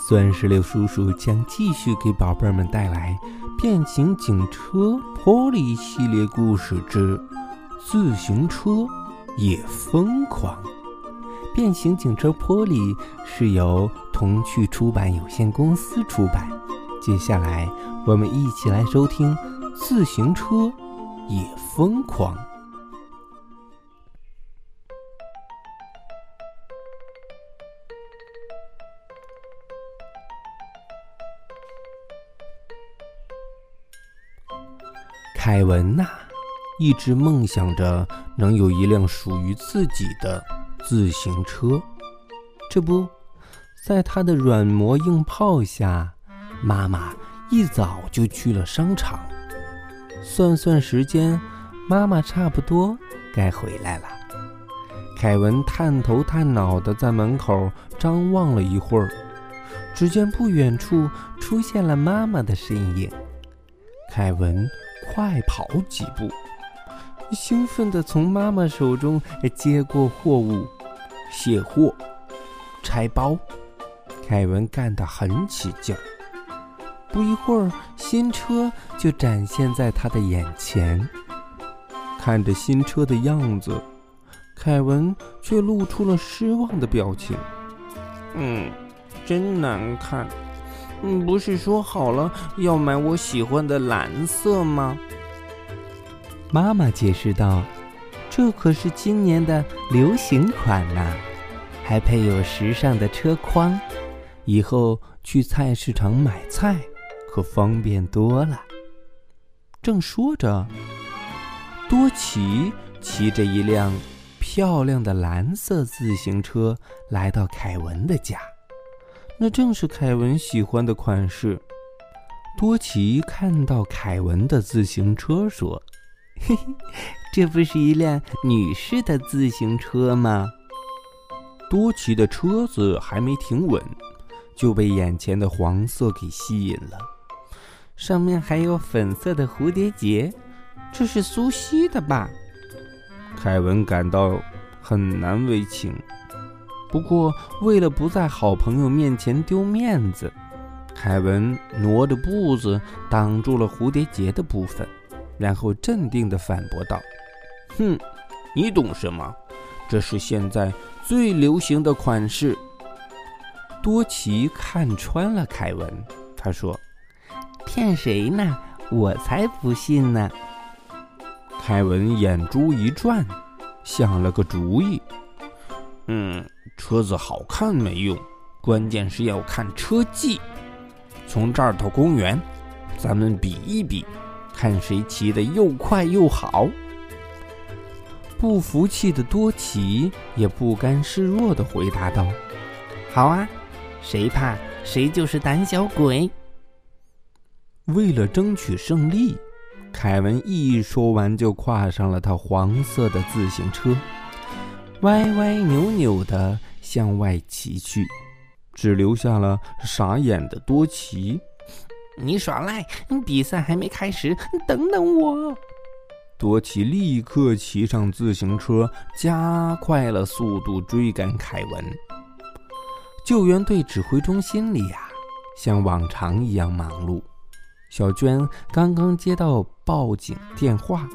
酸石榴叔叔将继续给宝贝们带来《变形警车波利》系列故事之《自行车也疯狂》。《变形警车波利》是由童趣出版有限公司出版。接下来，我们一起来收听《自行车也疯狂》。凯文呐，一直梦想着能有一辆属于自己的自行车。这不，在他的软磨硬泡下，妈妈一早就去了商场。算算时间，妈妈差不多该回来了。凯文探头探脑的在门口张望了一会儿，只见不远处出现了妈妈的身影。凯文。快跑几步，兴奋地从妈妈手中接过货物，卸货、拆包。凯文干得很起劲儿。不一会儿，新车就展现在他的眼前。看着新车的样子，凯文却露出了失望的表情。嗯，真难看。嗯，不是说好了要买我喜欢的蓝色吗？妈妈解释道：“这可是今年的流行款呐，还配有时尚的车筐，以后去菜市场买菜可方便多了。”正说着，多奇骑着一辆漂亮的蓝色自行车来到凯文的家。那正是凯文喜欢的款式。多奇看到凯文的自行车，说：“嘿嘿，这不是一辆女士的自行车吗？”多奇的车子还没停稳，就被眼前的黄色给吸引了，上面还有粉色的蝴蝶结，这是苏西的吧？凯文感到很难为情。不过，为了不在好朋友面前丢面子，凯文挪着步子挡住了蝴蝶结的部分，然后镇定地反驳道：“哼，你懂什么？这是现在最流行的款式。”多奇看穿了凯文，他说：“骗谁呢？我才不信呢！”凯文眼珠一转，想了个主意。嗯，车子好看没用，关键是要看车技。从这儿到公园，咱们比一比，看谁骑得又快又好。不服气的多奇也不甘示弱地回答道：“好啊，谁怕谁就是胆小鬼。”为了争取胜利，凯文一说完就跨上了他黄色的自行车。歪歪扭扭的向外骑去，只留下了傻眼的多奇。你耍赖！比赛还没开始，等等我！多奇立刻骑上自行车，加快了速度追赶凯文。救援队指挥中心里呀，像往常一样忙碌。小娟刚刚接到报警电话。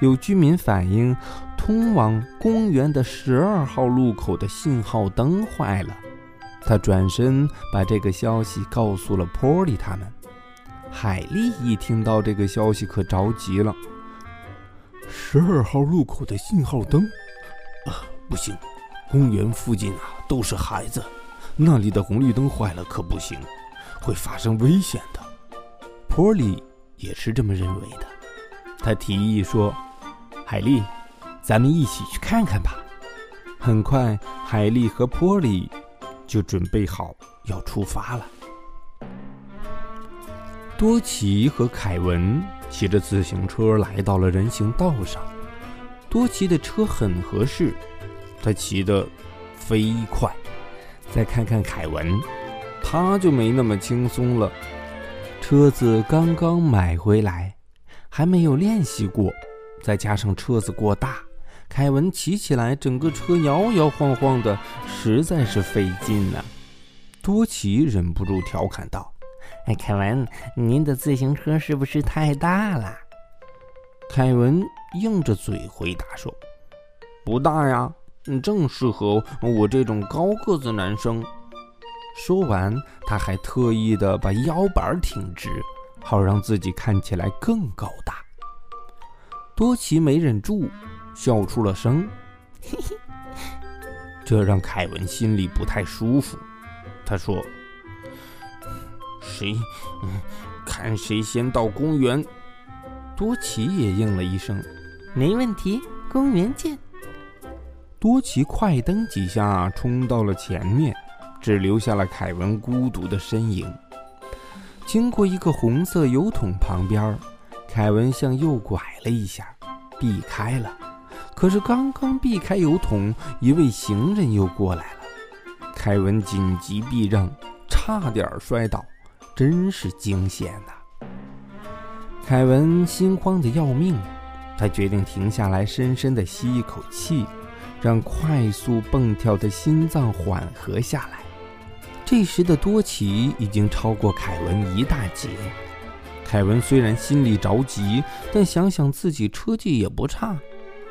有居民反映，通往公园的十二号路口的信号灯坏了。他转身把这个消息告诉了波利他们。海莉一听到这个消息，可着急了：“十二号路口的信号灯，啊，不行！公园附近啊都是孩子，那里的红绿灯坏了可不行，会发生危险的。”波利也是这么认为的。他提议说。海莉，咱们一起去看看吧。很快，海莉和波利就准备好要出发了。多奇和凯文骑着自行车来到了人行道上。多奇的车很合适，他骑得飞快。再看看凯文，他就没那么轻松了。车子刚刚买回来，还没有练习过，再加上车子过大，凯文骑起来整个车摇摇晃晃的，实在是费劲呢。多奇忍不住调侃道：“哎，凯文，您的自行车是不是太大了？”凯文硬着嘴回答说：“不大呀，正适合我这种高个子男生。”说完，他还特意的把腰板挺直，好让自己看起来更高大。多奇没忍住，笑出了声，嘿嘿，这让凯文心里不太舒服。他说：“谁，看谁先到公园。”多奇也应了一声：“没问题，公园见。”多奇快蹬几下，冲到了前面，只留下了凯文孤独的身影。经过一个红色油桶旁边，凯文向右拐了一下，避开了。可是刚刚避开油桶，一位行人又过来了。凯文紧急避让，差点摔倒，真是惊险呐！凯文心慌的要命，他决定停下来，深深的吸一口气，让快速蹦跳的心脏缓和下来。这时的多奇已经超过凯文一大截。凯文虽然心里着急，但想想自己车技也不差，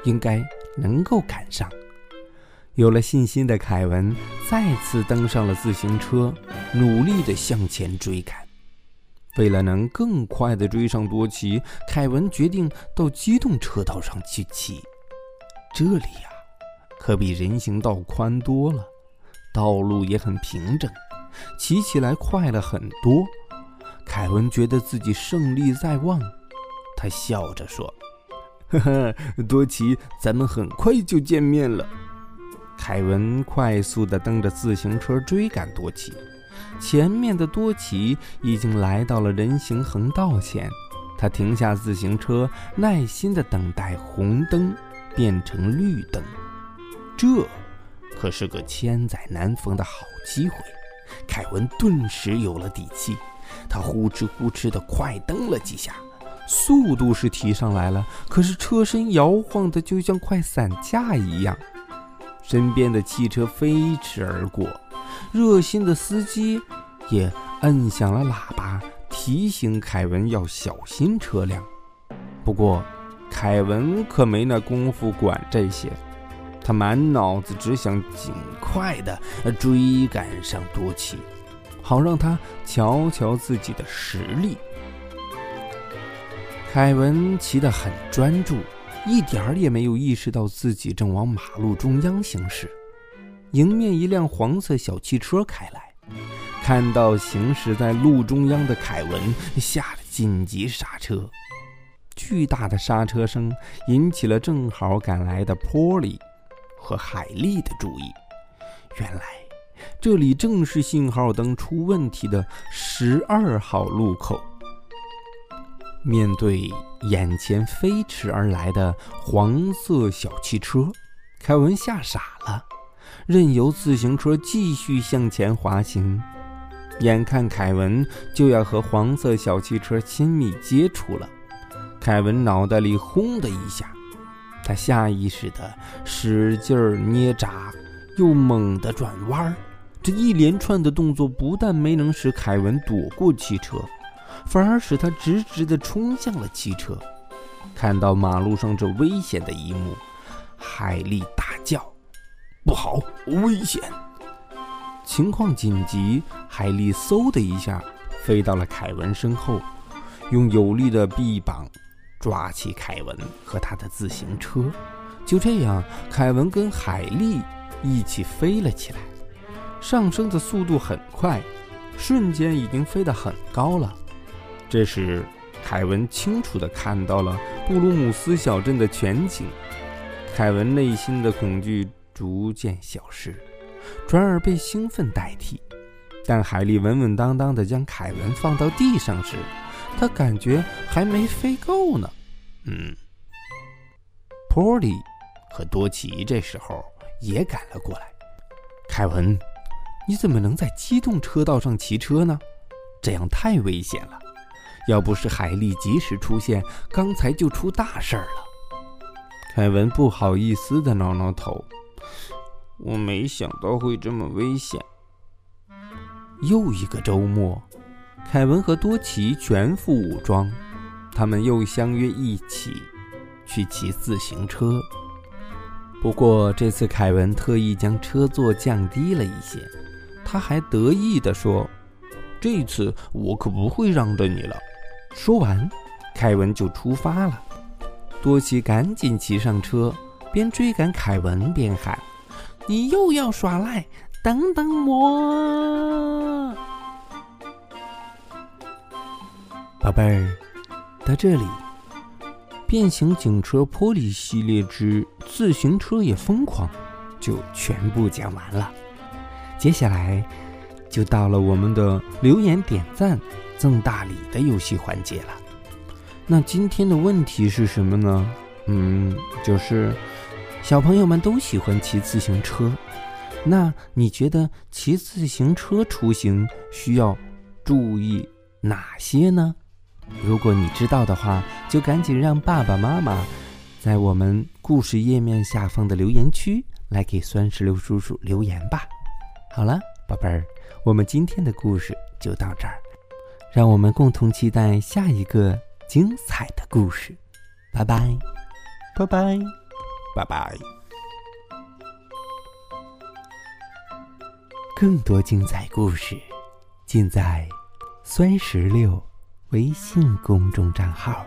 应该能够赶上。有了信心的凯文再次登上了自行车，努力地向前追赶。为了能更快地追上多奇，凯文决定到机动车道上去骑。这里呀，可比人行道宽多了，道路也很平整，骑起来快了很多。凯文觉得自己胜利在望，他笑着说：“呵呵，多奇，咱们很快就见面了。”凯文快速地蹬着自行车追赶多奇，前面的多奇已经来到了人行横道前，他停下自行车，耐心地等待红灯变成绿灯。这可是个千载难逢的好机会，凯文顿时有了底气，他呼哧呼哧地快蹬了几下，速度是提上来了，可是车身摇晃的就像快散架一样。身边的汽车飞驰而过，热心的司机也摁响了喇叭，提醒凯文要小心车辆。不过，凯文可没那功夫管这些，他满脑子只想尽快的追赶上多奇，好让他瞧瞧自己的实力。凯文骑得很专注。一点儿也没有意识到自己正往马路中央行驶，迎面一辆黄色小汽车开来，看到行驶在路中央的凯文，吓得紧急刹车。巨大的刹车声引起了正好赶来的波利和海莉的注意。原来，这里正是信号灯出问题的十二号路口。面对眼前飞驰而来的黄色小汽车，凯文吓傻了，任由自行车继续向前滑行。眼看凯文就要和黄色小汽车亲密接触了，凯文脑袋里轰的一下，他下意识地使劲捏闸，又猛地转弯。这一连串的动作不但没能使凯文躲过汽车。反而使他直直地冲向了汽车。看到马路上这危险的一幕，海莉大叫：“不好，危险！”情况紧急，海莉嗖的一下飞到了凯文身后，用有力的臂膀抓起凯文和他的自行车。就这样，凯文跟海莉一起飞了起来，上升的速度很快，瞬间已经飞得很高了。这时，凯文清楚地看到了布鲁姆斯小镇的全景。凯文内心的恐惧逐渐消失，转而被兴奋代替。但海莉稳稳当当地将凯文放到地上时，他感觉还没飞够呢。嗯。波利和多奇这时候也赶了过来。凯文，你怎么能在机动车道上骑车呢？这样太危险了。要不是海莉及时出现，刚才就出大事儿了。凯文不好意思的挠挠头，我没想到会这么危险。又一个周末，凯文和多奇全副武装，他们又相约一起去骑自行车。不过这次凯文特意将车座降低了一些，他还得意地说：“这次我可不会让着你了。”说完，凯文就出发了。多奇赶紧骑上车，边追赶凯文边喊：“你又要耍赖！等等我，宝贝儿！”到这里，变形警车波利系列之自行车也疯狂就全部讲完了。接下来就到了我们的留言点赞。赠大礼的游戏环节了，那今天的问题是什么呢？嗯，就是小朋友们都喜欢骑自行车，那你觉得骑自行车出行需要注意哪些呢？如果你知道的话，就赶紧让爸爸妈妈在我们故事页面下方的留言区来给酸石榴叔叔留言吧。好了，宝贝儿，我们今天的故事就到这儿。让我们共同期待下一个精彩的故事，拜拜，拜拜，拜拜！更多精彩故事尽在酸石榴微信公众账号。